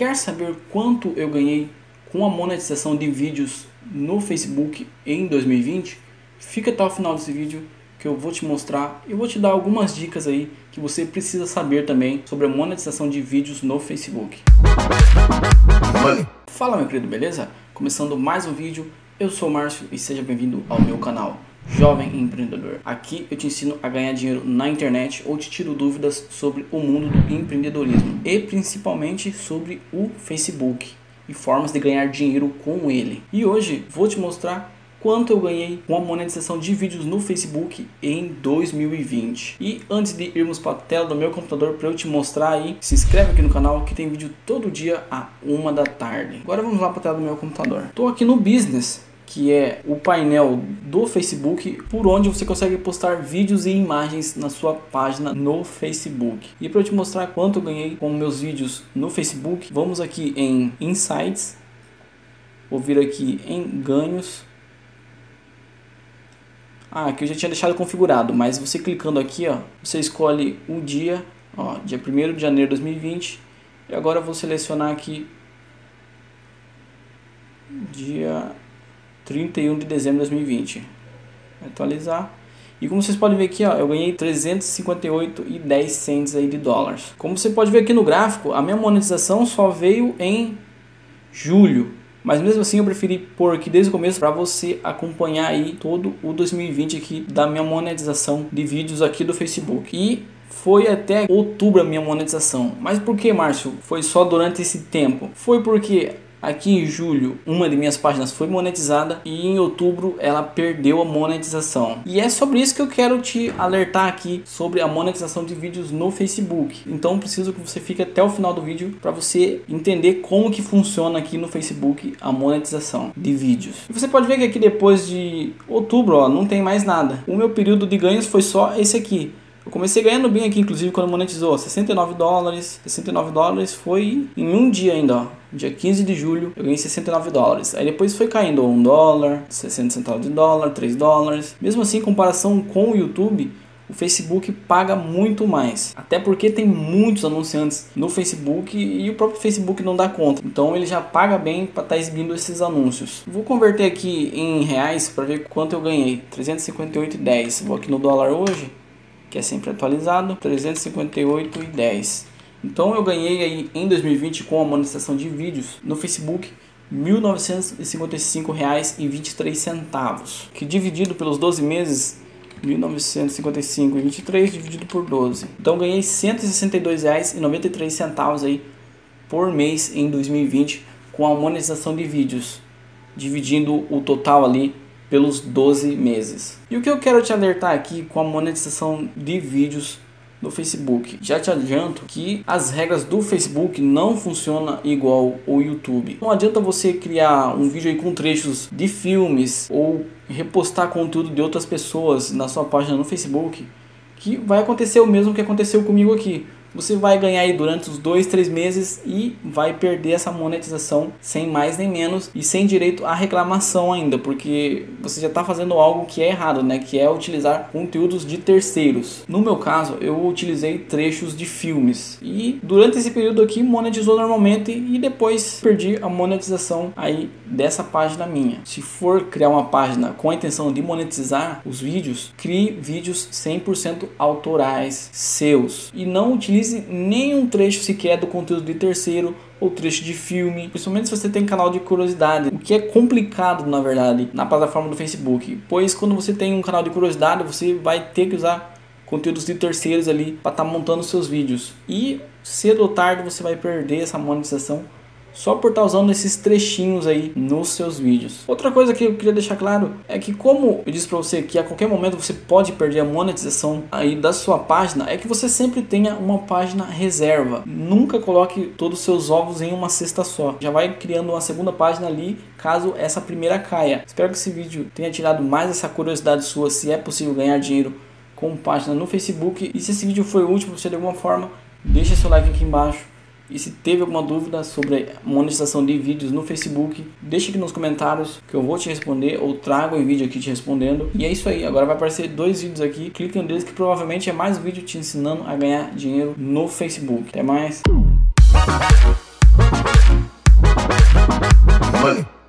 Quer saber quanto eu ganhei com a monetização de vídeos no Facebook em 2020? Fica até o final desse vídeo que eu vou te mostrar e vou te dar algumas dicas aí que você precisa saber também sobre a monetização de vídeos no Facebook. Fala meu querido, beleza? Começando mais um vídeo, eu sou o Márcio e seja bem-vindo ao meu canal. Jovem Empreendedor. Aqui eu te ensino a ganhar dinheiro na internet ou te tiro dúvidas sobre o mundo do empreendedorismo e principalmente sobre o Facebook e formas de ganhar dinheiro com ele. E hoje vou te mostrar quanto eu ganhei com a monetização de vídeos no Facebook em 2020. E antes de irmos para a tela do meu computador para eu te mostrar aí, se inscreve aqui no canal que tem vídeo todo dia a uma da tarde. Agora vamos lá para a tela do meu computador. Estou aqui no Business que é o painel do Facebook, por onde você consegue postar vídeos e imagens na sua página no Facebook. E para eu te mostrar quanto eu ganhei com meus vídeos no Facebook, vamos aqui em Insights, vou vir aqui em Ganhos. Ah, aqui eu já tinha deixado configurado, mas você clicando aqui, ó, você escolhe o dia, ó, dia 1 de janeiro de 2020, e agora eu vou selecionar aqui dia 31 de dezembro de 2020. Atualizar. E como vocês podem ver aqui, ó, eu ganhei 358 e 10 cents aí de dólares. Como você pode ver aqui no gráfico, a minha monetização só veio em julho. Mas mesmo assim eu preferi pôr aqui desde o começo para você acompanhar aí todo o 2020 aqui da minha monetização de vídeos aqui do Facebook. E foi até outubro a minha monetização. Mas por que, Márcio? Foi só durante esse tempo? Foi porque Aqui em julho, uma de minhas páginas foi monetizada e em outubro ela perdeu a monetização. E é sobre isso que eu quero te alertar aqui sobre a monetização de vídeos no Facebook. Então preciso que você fique até o final do vídeo para você entender como que funciona aqui no Facebook a monetização de vídeos. E você pode ver que aqui depois de outubro, ó, não tem mais nada. O meu período de ganhos foi só esse aqui. Eu comecei ganhando bem aqui, inclusive, quando monetizou. 69 dólares. 69 dólares foi em um dia ainda, ó. Dia 15 de julho, eu ganhei 69 dólares. Aí depois foi caindo 1 dólar, 60 centavos de dólar, 3 dólares. Mesmo assim, em comparação com o YouTube, o Facebook paga muito mais. Até porque tem muitos anunciantes no Facebook e o próprio Facebook não dá conta. Então ele já paga bem para estar tá exibindo esses anúncios. Vou converter aqui em reais para ver quanto eu ganhei. 358,10. Vou aqui no dólar hoje que é sempre atualizado, 358,10. Então eu ganhei aí em 2020 com a monetização de vídeos no Facebook R$ 1.955,23, que dividido pelos 12 meses 1955,23 dividido por 12. Então ganhei R$ 162,93 aí por mês em 2020 com a monetização de vídeos, dividindo o total ali pelos 12 meses. E o que eu quero te alertar aqui com a monetização de vídeos no Facebook. Já te adianto que as regras do Facebook não funcionam igual o YouTube. Não adianta você criar um vídeo aí com trechos de filmes ou repostar conteúdo de outras pessoas na sua página no Facebook, que vai acontecer o mesmo que aconteceu comigo aqui você vai ganhar aí durante os dois, três meses e vai perder essa monetização sem mais nem menos e sem direito à reclamação ainda, porque você já está fazendo algo que é errado, né? Que é utilizar conteúdos de terceiros. No meu caso, eu utilizei trechos de filmes e durante esse período aqui monetizou normalmente e depois perdi a monetização aí dessa página minha. Se for criar uma página com a intenção de monetizar os vídeos, crie vídeos 100% autorais seus e não utilize utilize nenhum trecho sequer do conteúdo de terceiro ou trecho de filme, principalmente se você tem canal de curiosidade, o que é complicado na verdade na plataforma do Facebook, pois quando você tem um canal de curiosidade você vai ter que usar conteúdos de terceiros ali para estar tá montando seus vídeos. E cedo ou tarde você vai perder essa monetização só por estar tá usando esses trechinhos aí nos seus vídeos. Outra coisa que eu queria deixar claro é que como eu disse para você que a qualquer momento você pode perder a monetização aí da sua página, é que você sempre tenha uma página reserva. Nunca coloque todos os seus ovos em uma cesta só. Já vai criando uma segunda página ali caso essa primeira caia. Espero que esse vídeo tenha tirado mais essa curiosidade sua se é possível ganhar dinheiro com página no Facebook. E se esse vídeo foi útil para você de alguma forma, deixa seu like aqui embaixo e se teve alguma dúvida sobre monetização de vídeos no Facebook, deixa aqui nos comentários que eu vou te responder ou trago em vídeo aqui te respondendo. E é isso aí, agora vai aparecer dois vídeos aqui, clica neles que provavelmente é mais vídeo te ensinando a ganhar dinheiro no Facebook. Até mais! Money.